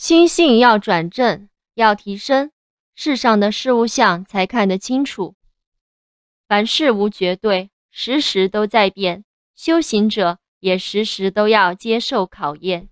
心性要转正，要提升，世上的事物相才看得清楚，凡事无绝对，时时都在变，修行者也时时都要接受考验。